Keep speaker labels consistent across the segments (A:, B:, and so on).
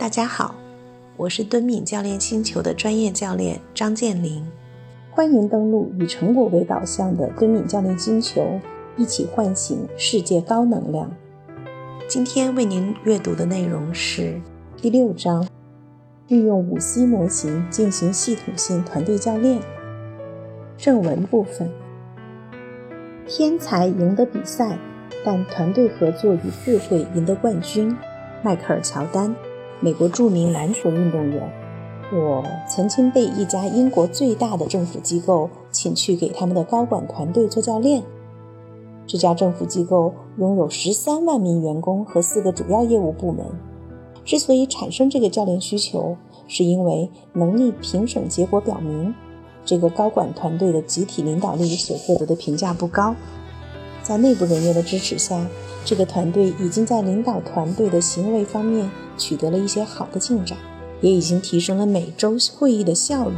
A: 大家好，我是敦敏教练星球的专业教练张建林，欢迎登录以成果为导向的敦敏教练星球，一起唤醒世界高能量。今天为您阅读的内容是第六章，运用五 C 模型进行系统性团队教练。正文部分：天才赢得比赛，但团队合作与智慧赢得冠军。迈克尔·乔丹。美国著名篮球运动员，我曾经被一家英国最大的政府机构请去给他们的高管团队做教练。这家政府机构拥有十三万名员工和四个主要业务部门。之所以产生这个教练需求，是因为能力评审结果表明，这个高管团队的集体领导力所获得的评价不高。在内部人员的支持下，这个团队已经在领导团队的行为方面取得了一些好的进展，也已经提升了每周会议的效率。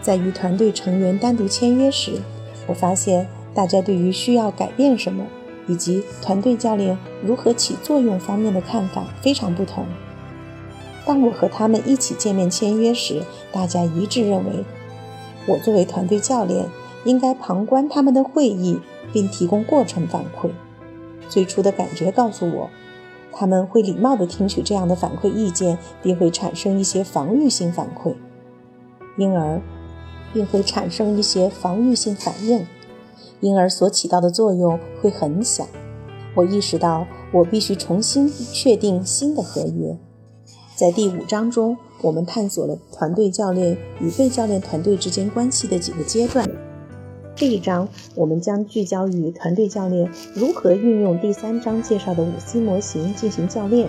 A: 在与团队成员单独签约时，我发现大家对于需要改变什么以及团队教练如何起作用方面的看法非常不同。当我和他们一起见面签约时，大家一致认为，我作为团队教练应该旁观他们的会议。并提供过程反馈。最初的感觉告诉我，他们会礼貌地听取这样的反馈意见，并会产生一些防御性反馈，因而并会产生一些防御性反应，因而所起到的作用会很小。我意识到，我必须重新确定新的合约。在第五章中，我们探索了团队教练与被教练团队之间关系的几个阶段。这一章我们将聚焦于团队教练如何运用第三章介绍的五 C 模型进行教练，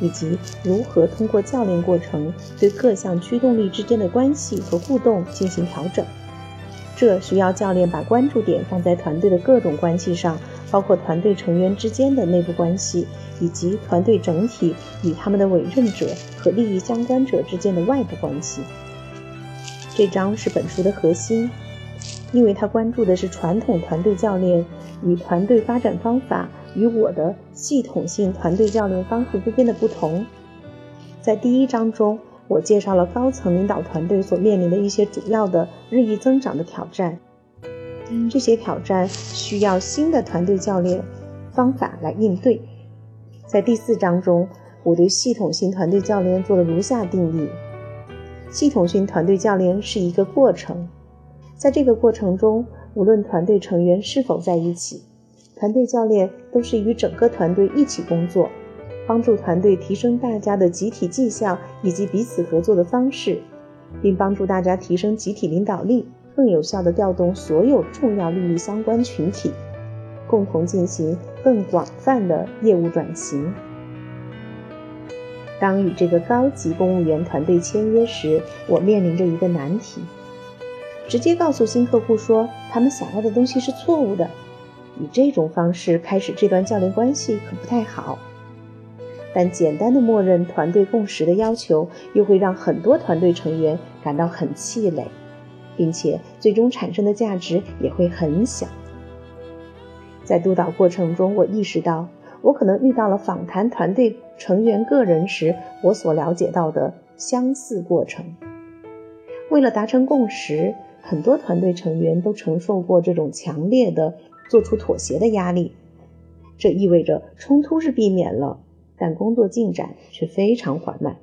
A: 以及如何通过教练过程对各项驱动力之间的关系和互动进行调整。这需要教练把关注点放在团队的各种关系上，包括团队成员之间的内部关系，以及团队整体与他们的委任者和利益相关者之间的外部关系。这章是本书的核心。因为他关注的是传统团队教练与团队发展方法与我的系统性团队教练方式之间的不同。在第一章中，我介绍了高层领导团队所面临的一些主要的日益增长的挑战。这些挑战需要新的团队教练方法来应对。在第四章中，我对系统性团队教练做了如下定义：系统性团队教练是一个过程。在这个过程中，无论团队成员是否在一起，团队教练都是与整个团队一起工作，帮助团队提升大家的集体绩效以及彼此合作的方式，并帮助大家提升集体领导力，更有效地调动所有重要利益相关群体，共同进行更广泛的业务转型。当与这个高级公务员团队签约时，我面临着一个难题。直接告诉新客户说他们想要的东西是错误的，以这种方式开始这段教练关系可不太好。但简单的默认团队共识的要求，又会让很多团队成员感到很气馁，并且最终产生的价值也会很小。在督导过程中，我意识到我可能遇到了访谈团队成员个人时我所了解到的相似过程。为了达成共识。很多团队成员都承受过这种强烈的做出妥协的压力，这意味着冲突是避免了，但工作进展却非常缓慢。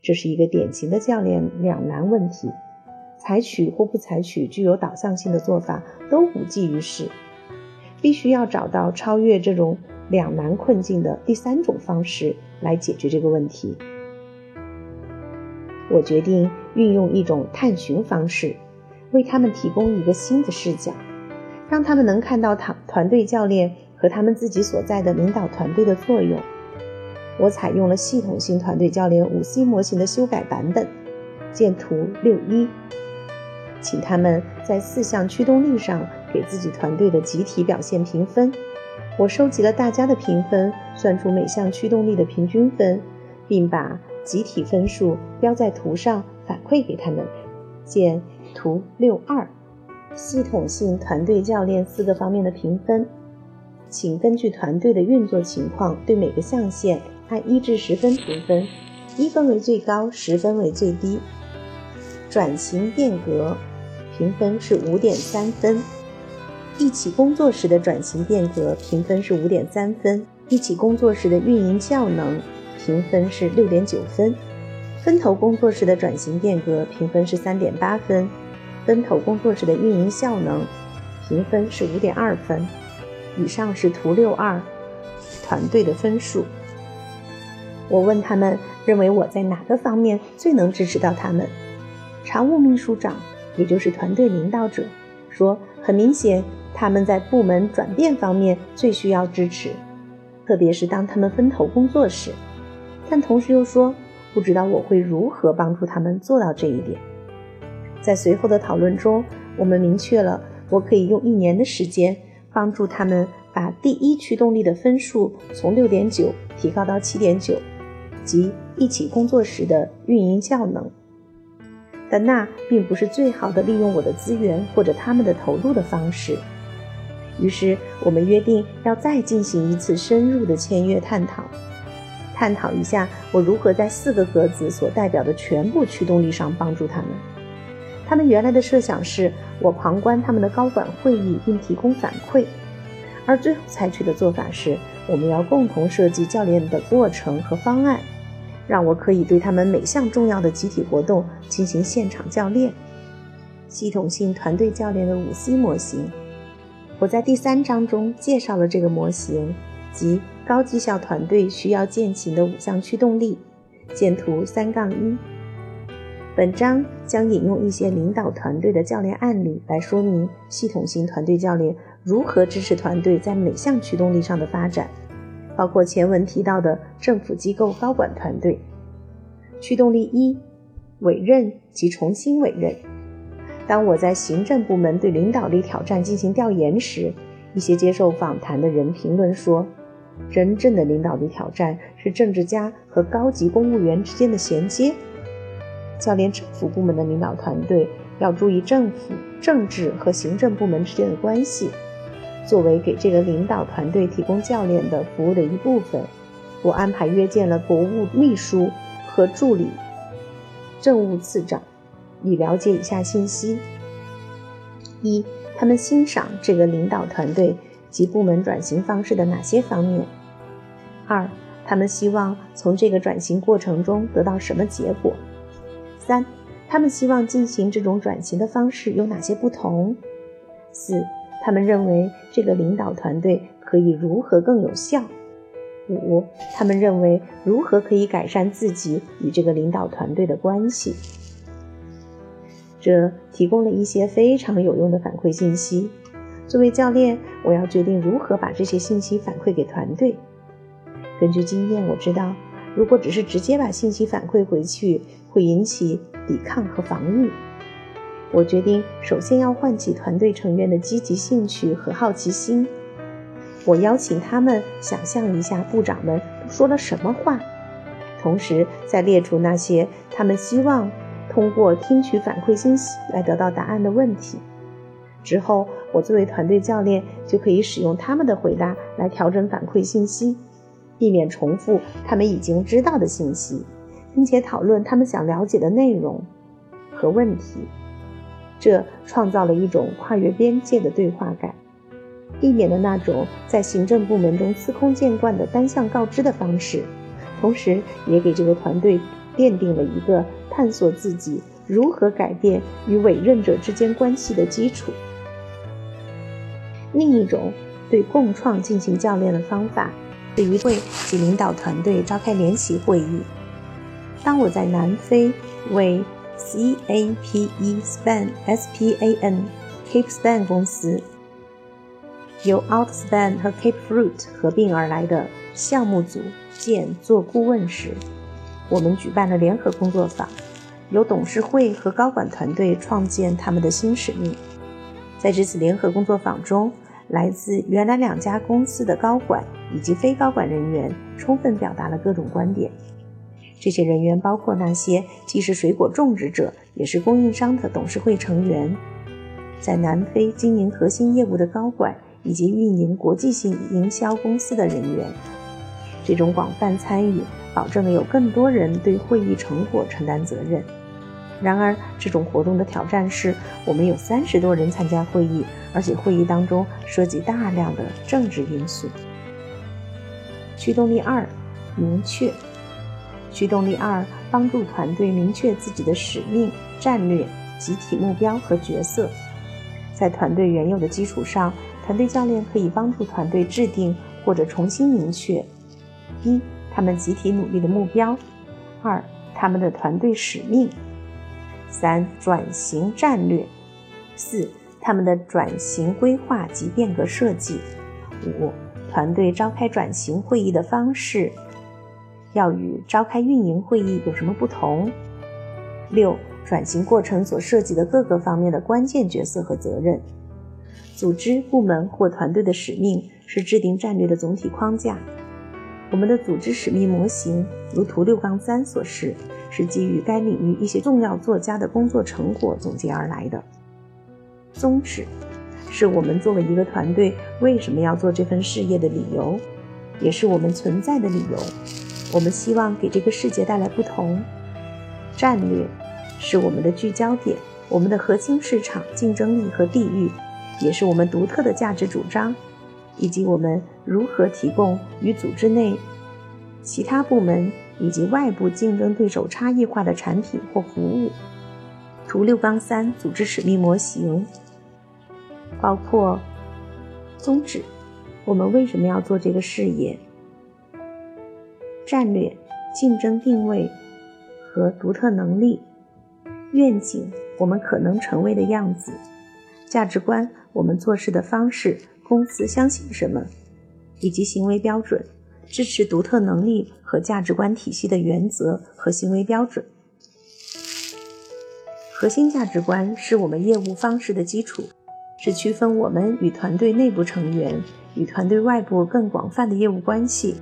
A: 这是一个典型的教练两难问题，采取或不采取具有导向性的做法都无济于事，必须要找到超越这种两难困境的第三种方式来解决这个问题。我决定运用一种探寻方式。为他们提供一个新的视角，让他们能看到团团队教练和他们自己所在的领导团队的作用。我采用了系统性团队教练五 C 模型的修改版本，见图六一，请他们在四项驱动力上给自己团队的集体表现评分。我收集了大家的评分，算出每项驱动力的平均分，并把集体分数标在图上反馈给他们。见。图六二，系统性团队教练四个方面的评分，请根据团队的运作情况对每个象限按一至十分评分。一分为最高，十分为最低。转型变革评分是五点三分。一起工作时的转型变革评分是五点三分。一起工作时的运营效能评分是六点九分。分头工作时的转型变革评分是三点八分。分头工作时的运营效能评分是五点二分。以上是图六二团队的分数。我问他们认为我在哪个方面最能支持到他们？常务秘书长，也就是团队领导者，说很明显他们在部门转变方面最需要支持，特别是当他们分头工作时。但同时又说不知道我会如何帮助他们做到这一点。在随后的讨论中，我们明确了我可以用一年的时间帮助他们把第一驱动力的分数从六点九提高到七点九。即一起工作时的运营效能，但那并不是最好的利用我的资源或者他们的投入的方式。于是我们约定要再进行一次深入的签约探讨，探讨一下我如何在四个格子所代表的全部驱动力上帮助他们。他们原来的设想是我旁观他们的高管会议并提供反馈，而最后采取的做法是我们要共同设计教练的过程和方案。让我可以对他们每项重要的集体活动进行现场教练，系统性团队教练的五 C 模型。我在第三章中介绍了这个模型即高绩效团队需要践行的五项驱动力。见图三杠一。本章将引用一些领导团队的教练案例来说明系统性团队教练如何支持团队在每项驱动力上的发展。包括前文提到的政府机构高管团队。驱动力一：委任及重新委任。当我在行政部门对领导力挑战进行调研时，一些接受访谈的人评论说，真正的领导力挑战是政治家和高级公务员之间的衔接。教练政府部门的领导团队要注意政府、政治和行政部门之间的关系。作为给这个领导团队提供教练的服务的一部分，我安排约见了国务秘书和助理政务次长，以了解以下信息：一、他们欣赏这个领导团队及部门转型方式的哪些方面；二、他们希望从这个转型过程中得到什么结果；三、他们希望进行这种转型的方式有哪些不同；四。他们认为这个领导团队可以如何更有效？五，他们认为如何可以改善自己与这个领导团队的关系？这提供了一些非常有用的反馈信息。作为教练，我要决定如何把这些信息反馈给团队。根据经验，我知道，如果只是直接把信息反馈回去，会引起抵抗和防御。我决定首先要唤起团队成员的积极兴趣和好奇心。我邀请他们想象一下部长们都说了什么话，同时再列出那些他们希望通过听取反馈信息来得到答案的问题。之后，我作为团队教练就可以使用他们的回答来调整反馈信息，避免重复他们已经知道的信息，并且讨论他们想了解的内容和问题。这创造了一种跨越边界的对话感，避免了那种在行政部门中司空见惯的单向告知的方式，同时也给这个团队奠定了一个探索自己如何改变与委任者之间关系的基础。另一种对共创进行教练的方法是与会及领导团队召开联席会议。当我在南非为 CAPE Span S P A N Cape Span 公司由 Outspan 和 Cape Fruit 合并而来的项目组建做顾问时，我们举办了联合工作坊，由董事会和高管团队创建他们的新使命。在这次联合工作坊中，来自原来两家公司的高管以及非高管人员充分表达了各种观点。这些人员包括那些既是水果种植者，也是供应商的董事会成员，在南非经营核心业务的高管，以及运营国际性营销公司的人员。这种广泛参与保证了有更多人对会议成果承担责任。然而，这种活动的挑战是我们有三十多人参加会议，而且会议当中涉及大量的政治因素。驱动力二，明确。驱动力二，帮助团队明确自己的使命、战略、集体目标和角色。在团队原有的基础上，团队教练可以帮助团队制定或者重新明确：一、他们集体努力的目标；二、他们的团队使命。三、转型战略；四、他们的转型规划及变革设计；五、团队召开转型会议的方式要与召开运营会议有什么不同？六、转型过程所涉及的各个方面的关键角色和责任。组织、部门或团队的使命是制定战略的总体框架。我们的组织使命模型，如图六杠三所示。是基于该领域一些重要作家的工作成果总结而来的。宗旨是我们作为一个团队为什么要做这份事业的理由，也是我们存在的理由。我们希望给这个世界带来不同。战略是我们的聚焦点，我们的核心市场竞争力和地域，也是我们独特的价值主张，以及我们如何提供与组织内其他部门。以及外部竞争对手差异化的产品或服务。图六杠三组织使命模型包括宗旨：我们为什么要做这个事业？战略：竞争定位和独特能力。愿景：我们可能成为的样子。价值观：我们做事的方式，公司相信什么，以及行为标准。支持独特能力和价值观体系的原则和行为标准。核心价值观是我们业务方式的基础，是区分我们与团队内部成员、与团队外部更广泛的业务关系、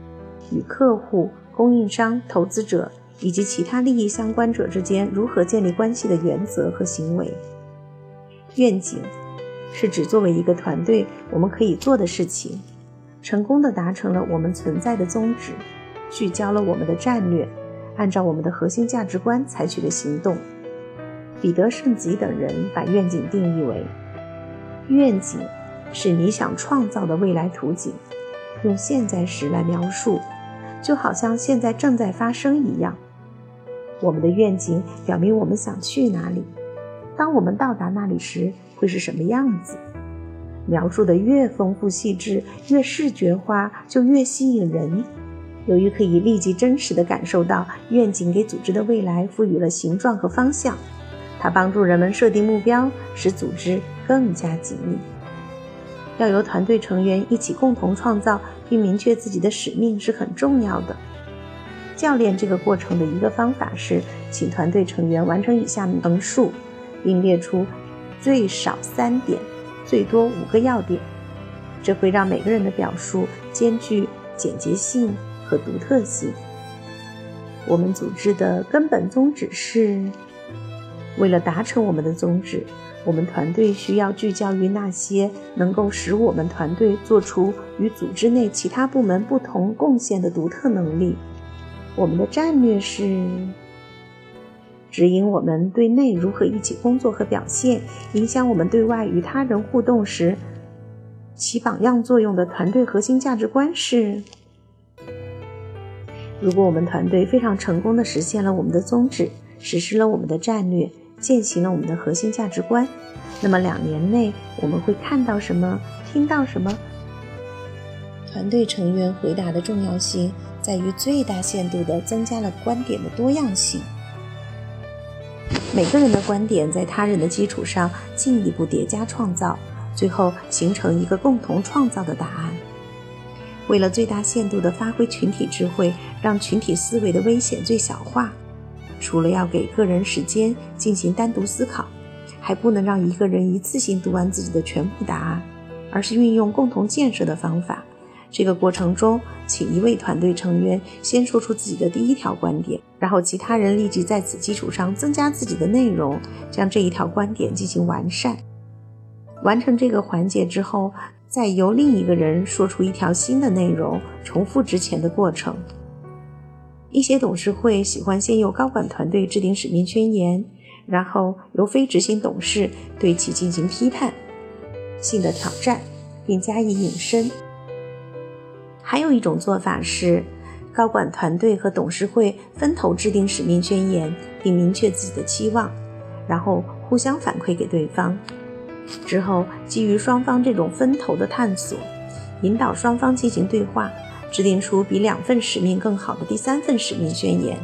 A: 与客户、供应商、投资者以及其他利益相关者之间如何建立关系的原则和行为。愿景是指作为一个团队我们可以做的事情。成功的达成了我们存在的宗旨，聚焦了我们的战略，按照我们的核心价值观采取的行动。彼得·圣吉等人把愿景定义为：愿景是你想创造的未来图景，用现在时来描述，就好像现在正在发生一样。我们的愿景表明我们想去哪里，当我们到达那里时会是什么样子。描述的越丰富细致，越视觉化，就越吸引人。由于可以立即真实地感受到愿景给组织的未来赋予了形状和方向，它帮助人们设定目标，使组织更加紧密。要由团队成员一起共同创造并明确自己的使命是很重要的。教练这个过程的一个方法是，请团队成员完成以下描述，并列出最少三点。最多五个要点，这会让每个人的表述兼具简洁性和独特性。我们组织的根本宗旨是：为了达成我们的宗旨，我们团队需要聚焦于那些能够使我们团队做出与组织内其他部门不同贡献的独特能力。我们的战略是。指引我们对内如何一起工作和表现，影响我们对外与他人互动时起榜样作用的团队核心价值观是：如果我们团队非常成功地实现了我们的宗旨，实施了我们的战略，践行了我们的核心价值观，那么两年内我们会看到什么，听到什么？团队成员回答的重要性在于最大限度地增加了观点的多样性。每个人的观点在他人的基础上进一步叠加创造，最后形成一个共同创造的答案。为了最大限度地发挥群体智慧，让群体思维的危险最小化，除了要给个人时间进行单独思考，还不能让一个人一次性读完自己的全部答案，而是运用共同建设的方法。这个过程中，请一位团队成员先说出自己的第一条观点，然后其他人立即在此基础上增加自己的内容，将这一条观点进行完善。完成这个环节之后，再由另一个人说出一条新的内容，重复之前的过程。一些董事会喜欢先由高管团队制定使命宣言，然后由非执行董事对其进行批判性的挑战，并加以引申。还有一种做法是，高管团队和董事会分头制定使命宣言，并明确自己的期望，然后互相反馈给对方。之后，基于双方这种分头的探索，引导双方进行对话。制定出比两份使命更好的第三份使命宣言。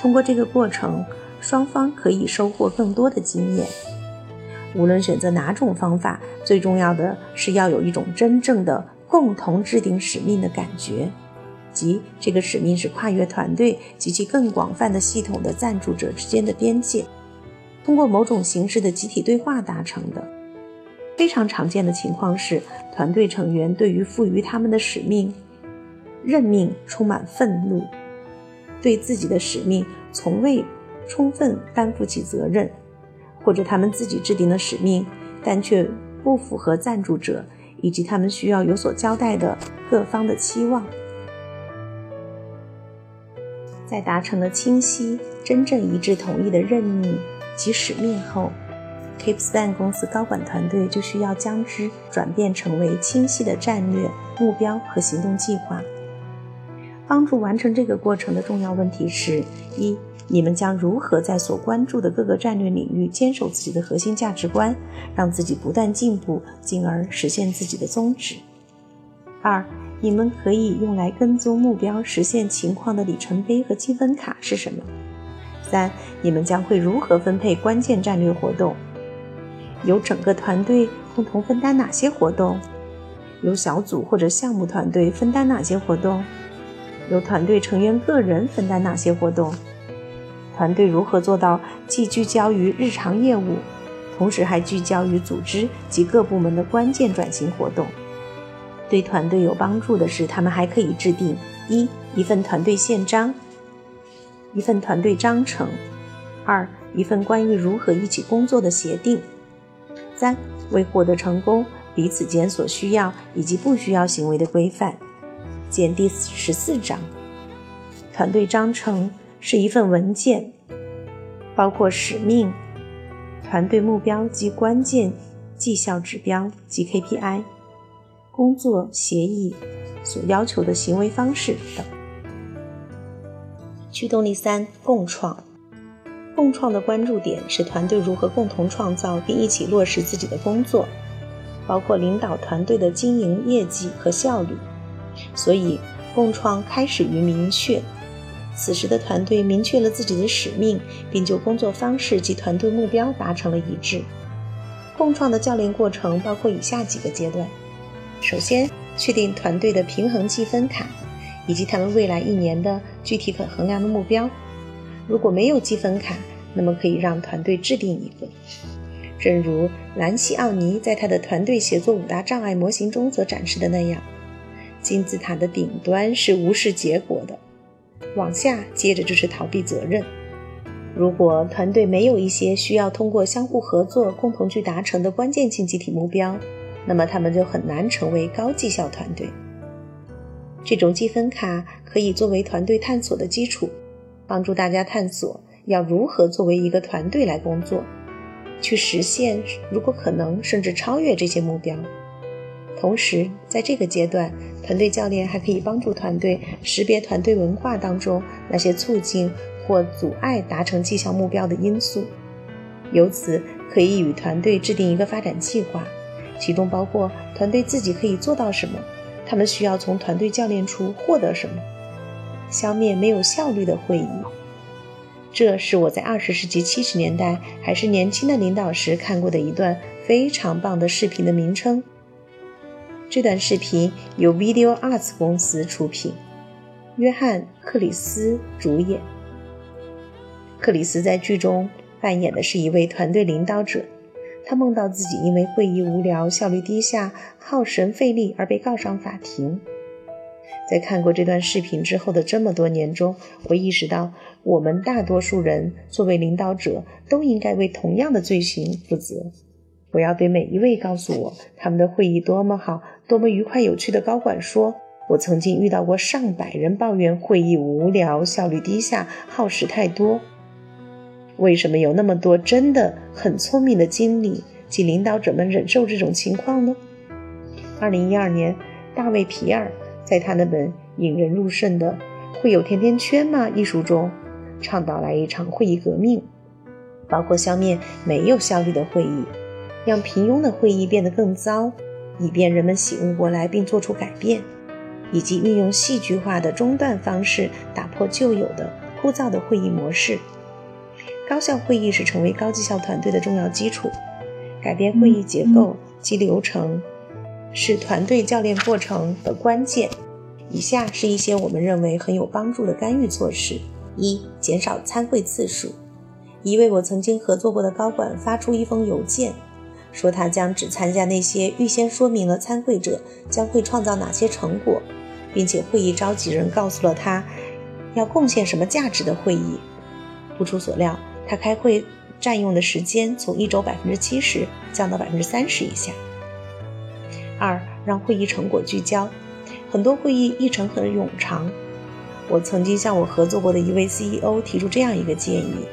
A: 通过这个过程，双方可以收获更多的经验。无论选择哪种方法，最重要的是要有一种真正的共同制定使命的感觉，即这个使命是跨越团队及其更广泛的系统的赞助者之间的边界，通过某种形式的集体对话达成的。非常常见的情况是，团队成员对于赋予他们的使命。任命充满愤怒，对自己的使命从未充分担负起责任，或者他们自己制定的使命，但却不符合赞助者以及他们需要有所交代的各方的期望。在达成了清晰、真正一致同意的任命及使命后，KeepSpan 公司高管团队就需要将之转变成为清晰的战略目标和行动计划。帮助完成这个过程的重要问题是：一、你们将如何在所关注的各个战略领域坚守自己的核心价值观，让自己不断进步，进而实现自己的宗旨；二、你们可以用来跟踪目标实现情况的里程碑和积分卡是什么？三、你们将会如何分配关键战略活动？由整个团队共同分担哪些活动？由小组或者项目团队分担哪些活动？由团队成员个人分担哪些活动？团队如何做到既聚焦于日常业务，同时还聚焦于组织及各部门的关键转型活动？对团队有帮助的是，他们还可以制定一一份团队宪章，一份团队章程；二一份关于如何一起工作的协定；三为获得成功，彼此间所需要以及不需要行为的规范。见第十四章。团队章程是一份文件，包括使命、团队目标及关键绩效指标及 KPI、工作协议所要求的行为方式等。驱动力三：共创。共创的关注点是团队如何共同创造并一起落实自己的工作，包括领导团队的经营业绩和效率。所以，共创开始于明确。此时的团队明确了自己的使命，并就工作方式及团队目标达成了一致。共创的教练过程包括以下几个阶段：首先，确定团队的平衡积分卡，以及他们未来一年的具体可衡量的目标。如果没有积分卡，那么可以让团队制定一个。正如兰西奥尼在他的团队协作五大障碍模型中所展示的那样。金字塔的顶端是无视结果的，往下接着就是逃避责任。如果团队没有一些需要通过相互合作共同去达成的关键性集体目标，那么他们就很难成为高绩效团队。这种积分卡可以作为团队探索的基础，帮助大家探索要如何作为一个团队来工作，去实现如果可能甚至超越这些目标。同时，在这个阶段，团队教练还可以帮助团队识别团队文化当中那些促进或阻碍达成绩效目标的因素，由此可以与团队制定一个发展计划，其中包括团队自己可以做到什么，他们需要从团队教练处获得什么，消灭没有效率的会议。这是我在二十世纪七十年代还是年轻的领导时看过的一段非常棒的视频的名称。这段视频由 Video Arts 公司出品，约翰·克里斯主演。克里斯在剧中扮演的是一位团队领导者，他梦到自己因为会议无聊、效率低下、耗神费力而被告上法庭。在看过这段视频之后的这么多年中，我意识到，我们大多数人作为领导者都应该为同样的罪行负责。不要对每一位告诉我他们的会议多么好、多么愉快、有趣的高管说：“我曾经遇到过上百人抱怨会议无聊、效率低下、耗时太多。为什么有那么多真的很聪明的经理及领导者们忍受这种情况呢？二零一二年，大卫皮尔在他那本引人入胜的《会有甜甜圈吗》一书中，倡导来一场会议革命，包括消灭没有效率的会议，让平庸的会议变得更糟，以便人们醒悟过来并做出改变。以及运用戏剧化的中断方式打破旧有的枯燥的会议模式。高效会议是成为高绩效团队的重要基础。改变会议结构及流程是团队教练过程的关键。以下是一些我们认为很有帮助的干预措施：一、减少参会次数。一位我曾经合作过的高管发出一封邮件，说他将只参加那些预先说明了参会者将会创造哪些成果。并且会议召集人告诉了他要贡献什么价值的会议。不出所料，他开会占用的时间从一周百分之七十降到百分之三十以下。二，让会议成果聚焦。很多会议议程很冗长。我曾经向我合作过的一位 CEO 提出这样一个建议，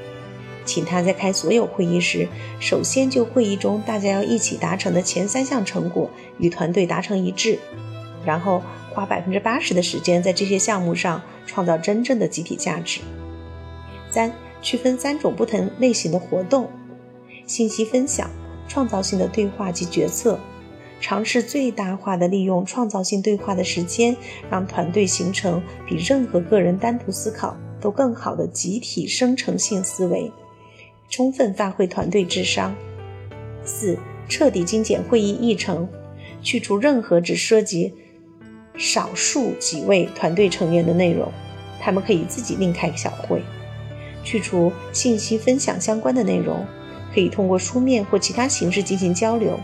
A: 请他在开所有会议时，首先就会议中大家要一起达成的前三项成果与团队达成一致，然后。花百分之八十的时间在这些项目上创造真正的集体价值。三、区分三种不同类型的活动：信息分享、创造性的对话及决策。尝试最大化的利用创造性对话的时间，让团队形成比任何个人单独思考都更好的集体生成性思维，充分发挥团队智商。四、彻底精简会议议程，去除任何只涉及。少数几位团队成员的内容，他们可以自己另开小会。去除信息分享相关的内容，可以通过书面或其他形式进行交流，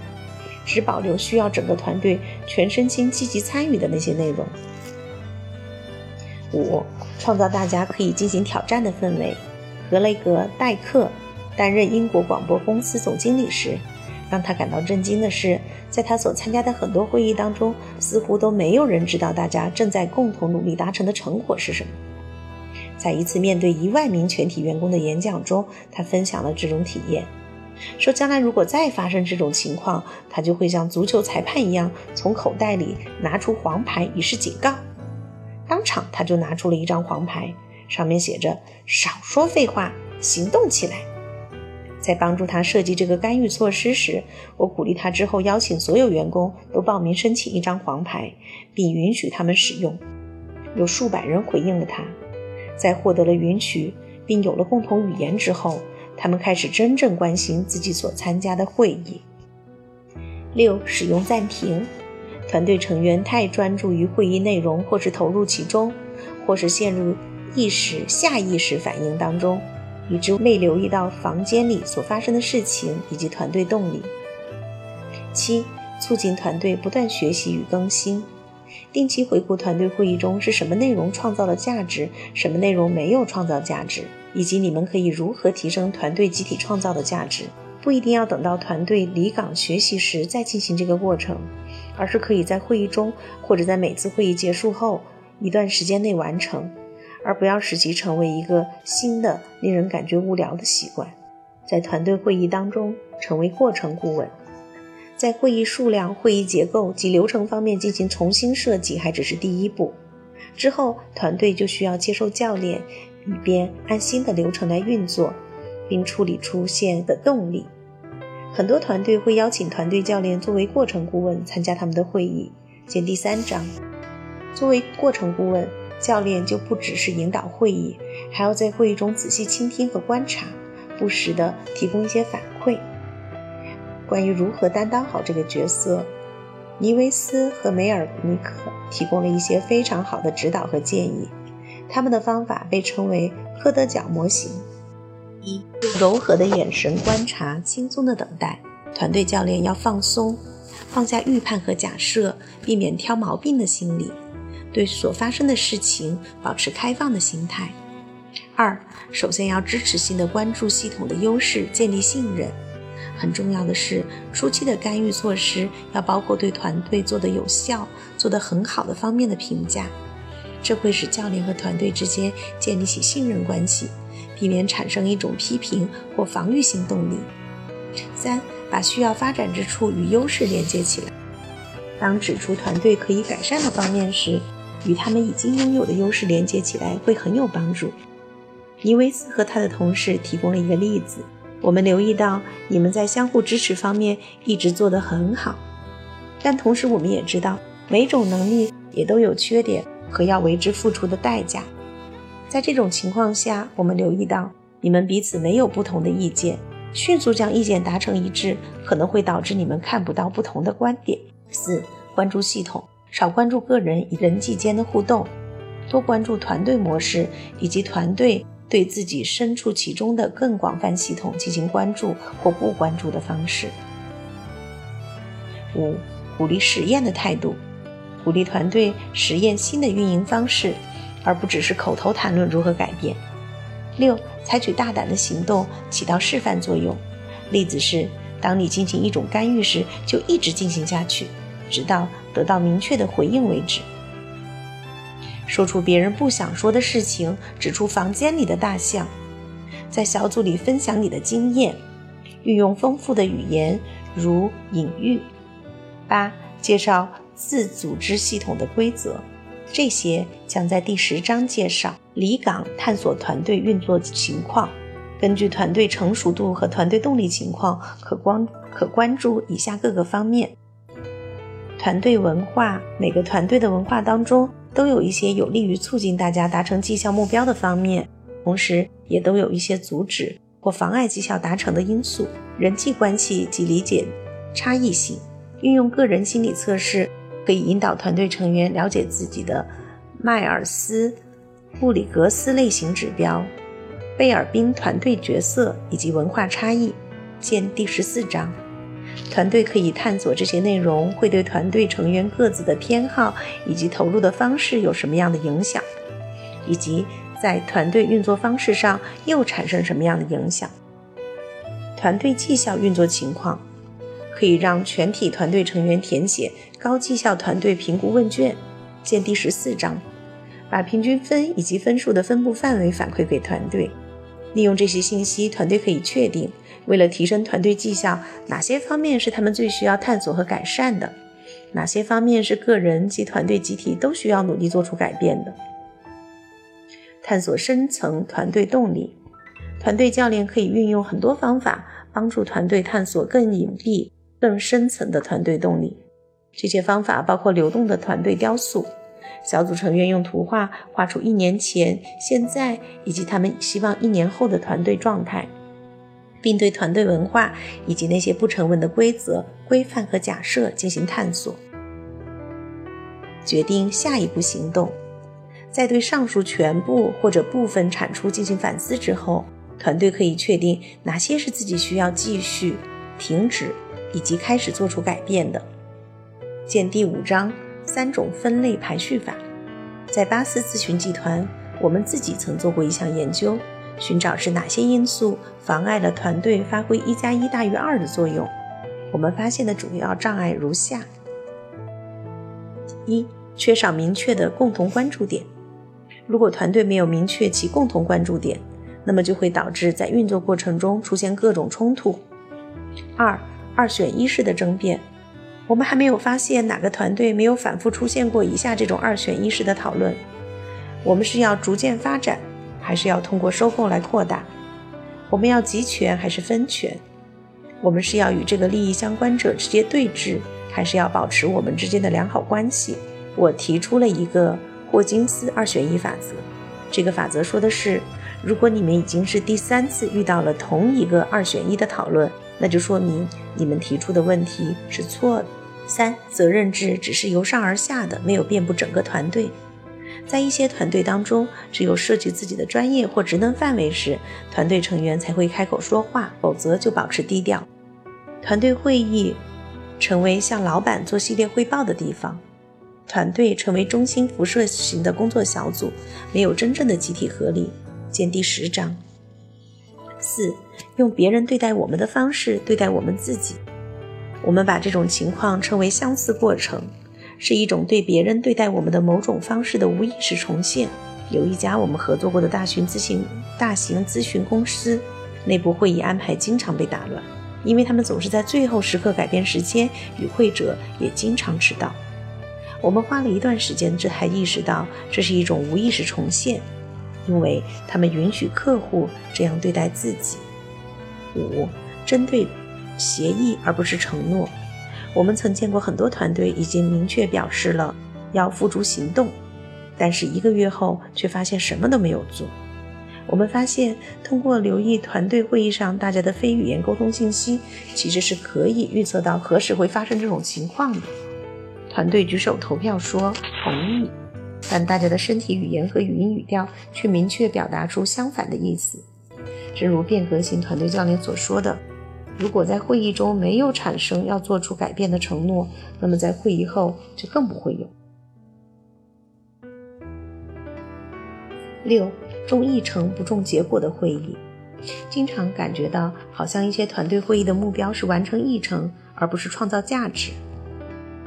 A: 只保留需要整个团队全身心积极参与的那些内容。五、创造大家可以进行挑战的氛围。格雷格·戴克担任英国广播公司总经理时。让他感到震惊的是，在他所参加的很多会议当中，似乎都没有人知道大家正在共同努力达成的成果是什么。在一次面对一万名全体员工的演讲中，他分享了这种体验，说将来如果再发生这种情况，他就会像足球裁判一样，从口袋里拿出黄牌以示警告。当场他就拿出了一张黄牌，上面写着：“少说废话，行动起来。”在帮助他设计这个干预措施时，我鼓励他之后邀请所有员工都报名申请一张黄牌，并允许他们使用。有数百人回应了他。在获得了允许并有了共同语言之后，他们开始真正关心自己所参加的会议。六、使用暂停。团队成员太专注于会议内容，或是投入其中，或是陷入意识下意识反应当中。以致未留意到房间里所发生的事情以及团队动力。七、促进团队不断学习与更新，定期回顾团队会议中是什么内容创造了价值，什么内容没有创造价值，以及你们可以如何提升团队集体创造的价值。不一定要等到团队离岗学习时再进行这个过程，而是可以在会议中或者在每次会议结束后一段时间内完成。而不要使其成为一个新的、令人感觉无聊的习惯。在团队会议当中，成为过程顾问，在会议数量、会议结构及流程方面进行重新设计，还只是第一步。之后，团队就需要接受教练，以便按新的流程来运作，并处理出现的动力。很多团队会邀请团队教练作为过程顾问参加他们的会议，见第三章。作为过程顾问。教练就不只是引导会议，还要在会议中仔细倾听和观察，不时地提供一些反馈。关于如何担当好这个角色，尼维斯和梅尔尼克提供了一些非常好的指导和建议。他们的方法被称为科德角模型：一、柔和的眼神观察，轻松的等待。团队教练要放松，放下预判和假设，避免挑毛病的心理。对所发生的事情保持开放的心态。二，首先要支持性的关注系统的优势，建立信任。很重要的是，初期的干预措施要包括对团队做的有效、做得很好的方面的评价，这会使教练和团队之间建立起信任关系，避免产生一种批评或防御性动力。三，把需要发展之处与优势连接起来。当指出团队可以改善的方面时，与他们已经拥有的优势连接起来会很有帮助。尼维斯和他的同事提供了一个例子。我们留意到你们在相互支持方面一直做得很好，但同时我们也知道每种能力也都有缺点和要为之付出的代价。在这种情况下，我们留意到你们彼此没有不同的意见，迅速将意见达成一致可能会导致你们看不到不同的观点。四、关注系统，少关注个人与人际间的互动，多关注团队模式以及团队。对自己身处其中的更广泛系统进行关注或不关注的方式。五、鼓励实验的态度，鼓励团队实验新的运营方式，而不只是口头谈论如何改变。六、采取大胆的行动，起到示范作用。例子是，当你进行一种干预时，就一直进行下去，直到得到明确的回应为止。说出别人不想说的事情，指出房间里的大象，在小组里分享你的经验，运用丰富的语言，如隐喻。八、介绍自组织系统的规则，这些将在第十章介绍。离岗探索团队运作情况，根据团队成熟度和团队动力情况，可关可关注以下各个方面：团队文化，每个团队的文化当中。都有一些有利于促进大家达成绩效目标的方面，同时也都有一些阻止或妨碍绩效达成的因素。人际关系及理解差异性，运用个人心理测试可以引导团队成员了解自己的迈尔斯布里格斯类型指标、贝尔宾团队角色以及文化差异，见第十四章。团队可以探索这些内容会对团队成员各自的偏好以及投入的方式有什么样的影响，以及在团队运作方式上又产生什么样的影响。团队绩效运作情况可以让全体团队成员填写高绩效团队评估问卷，见第十四章，把平均分以及分数的分布范围反馈给团队。利用这些信息，团队可以确定。为了提升团队绩效，哪些方面是他们最需要探索和改善的？哪些方面是个人及团队集体都需要努力做出改变的？探索深层团队动力，团队教练可以运用很多方法帮助团队探索更隐蔽、更深层的团队动力。这些方法包括流动的团队雕塑，小组成员用图画画出一年前、现在以及他们希望一年后的团队状态。并对团队文化以及那些不成文的规则、规范和假设进行探索，决定下一步行动。在对上述全部或者部分产出进行反思之后，团队可以确定哪些是自己需要继续、停止以及开始做出改变的。见第五章三种分类排序法。在巴斯咨询集团，我们自己曾做过一项研究。寻找是哪些因素妨碍了团队发挥一加一大于二的作用？我们发现的主要障碍如下：一、缺少明确的共同关注点。如果团队没有明确其共同关注点，那么就会导致在运作过程中出现各种冲突。二、二选一式的争辩。我们还没有发现哪个团队没有反复出现过以下这种二选一式的讨论：我们是要逐渐发展。还是要通过收购来扩大？我们要集权还是分权？我们是要与这个利益相关者直接对峙，还是要保持我们之间的良好关系？我提出了一个霍金斯二选一法则。这个法则说的是，如果你们已经是第三次遇到了同一个二选一的讨论，那就说明你们提出的问题是错的。三，责任制只是由上而下的，没有遍布整个团队。在一些团队当中，只有涉及自己的专业或职能范围时，团队成员才会开口说话，否则就保持低调。团队会议成为向老板做系列汇报的地方，团队成为中心辐射型的工作小组，没有真正的集体合力。见第十章。四，用别人对待我们的方式对待我们自己。我们把这种情况称为相似过程，是一种对别人对待我们的某种方式的无意识重现。有一家我们合作过的大型咨询大型咨询公司，内部会议安排经常被打乱，因为他们总是在最后时刻改变时间，与会者也经常迟到。我们花了一段时间，这才意识到这是一种无意识重现，因为他们允许客户这样对待自己。五，针对协议而不是承诺。我们曾见过很多团队已经明确表示了要付诸行动。但是一个月后，却发现什么都没有做。我们发现，通过留意团队会议上大家的非语言沟通信息，其实是可以预测到何时会发生这种情况的。团队举手投票说同意，但大家的身体语言和语音语调却明确表达出相反的意思。正如变革型团队教练所说的：“如果在会议中没有产生要做出改变的承诺，那么在会议后就更不会有。”六重议程不重结果的会议，经常感觉到好像一些团队会议的目标是完成议程，而不是创造价值。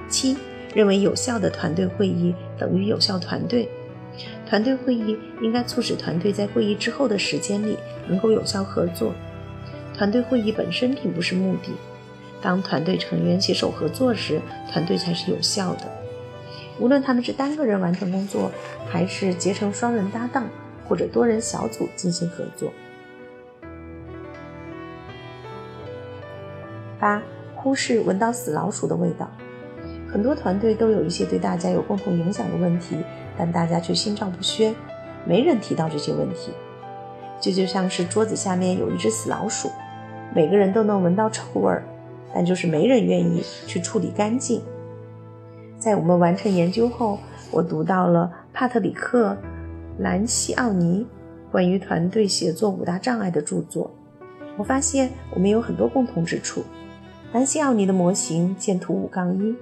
A: 七认为有效的团队会议等于有效团队，团队会议应该促使团队在会议之后的时间里能够有效合作。团队会议本身并不是目的，当团队成员携手合作时，团队才是有效的。无论他们是单个人完成工作，还是结成双人搭档或者多人小组进行合作。八、忽视闻到死老鼠的味道。很多团队都有一些对大家有共同影响的问题，但大家却心照不宣，没人提到这些问题。这就像是桌子下面有一只死老鼠，每个人都能闻到臭味儿，但就是没人愿意去处理干净。在我们完成研究后，我读到了帕特里克·兰西奥尼关于团队协作五大障碍的著作。我发现我们有很多共同之处。兰西奥尼的模型见图五杠一，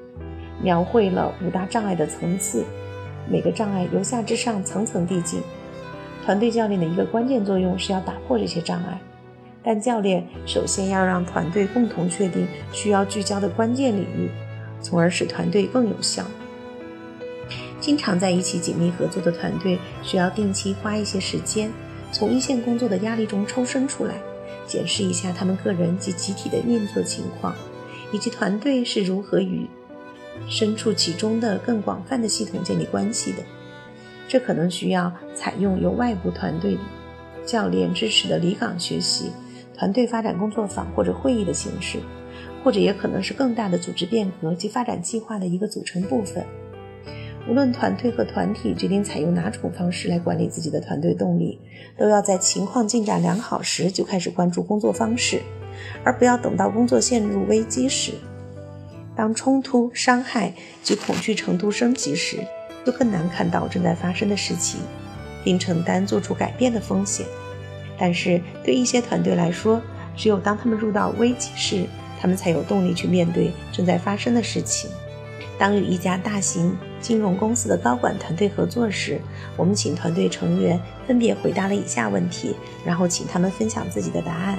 A: 描绘了五大障碍的层次，每个障碍由下至上层层递进。团队教练的一个关键作用是要打破这些障碍，但教练首先要让团队共同确定需要聚焦的关键领域。从而使团队更有效。经常在一起紧密合作的团队，需要定期花一些时间，从一线工作的压力中抽身出来，检视一下他们个人及集体的运作情况，以及团队是如何与身处其中的更广泛的系统建立关系的。这可能需要采用由外部团队教练支持的离岗学习、团队发展工作坊或者会议的形式。或者也可能是更大的组织变革及发展计划的一个组成部分。无论团队和团体决定采用哪种方式来管理自己的团队动力，都要在情况进展良好时就开始关注工作方式，而不要等到工作陷入危机时。当冲突、伤害及恐惧程度升级时，就更难看到正在发生的事情，并承担做出改变的风险。但是对一些团队来说，只有当他们入到危机时，他们才有动力去面对正在发生的事情。当与一家大型金融公司的高管团队合作时，我们请团队成员分别回答了以下问题，然后请他们分享自己的答案：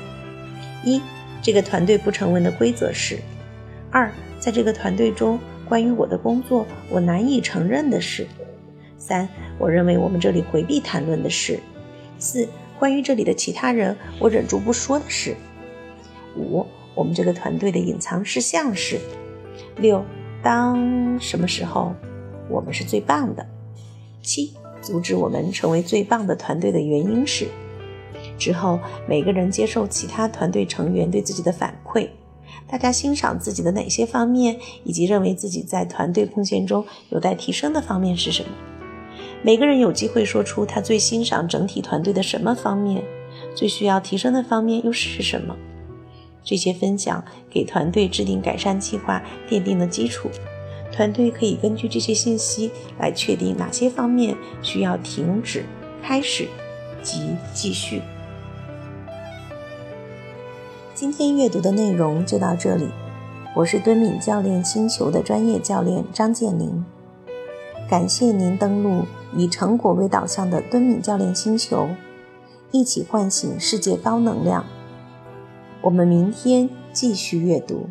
A: 一、这个团队不成文的规则是；二、在这个团队中，关于我的工作我难以承认的事；三、我认为我们这里回避谈论的事；四、关于这里的其他人我忍住不说的事；五。我们这个团队的隐藏事项是：六，当什么时候我们是最棒的？七，阻止我们成为最棒的团队的原因是。之后，每个人接受其他团队成员对自己的反馈，大家欣赏自己的哪些方面，以及认为自己在团队贡献中有待提升的方面是什么？每个人有机会说出他最欣赏整体团队的什么方面，最需要提升的方面又是什么？这些分享给团队制定改善计划奠定了基础，团队可以根据这些信息来确定哪些方面需要停止、开始及继续。今天阅读的内容就到这里，我是敦敏教练星球的专业教练张建林，感谢您登录以成果为导向的敦敏教练星球。一起唤醒世界高能量。我们明天继续阅读。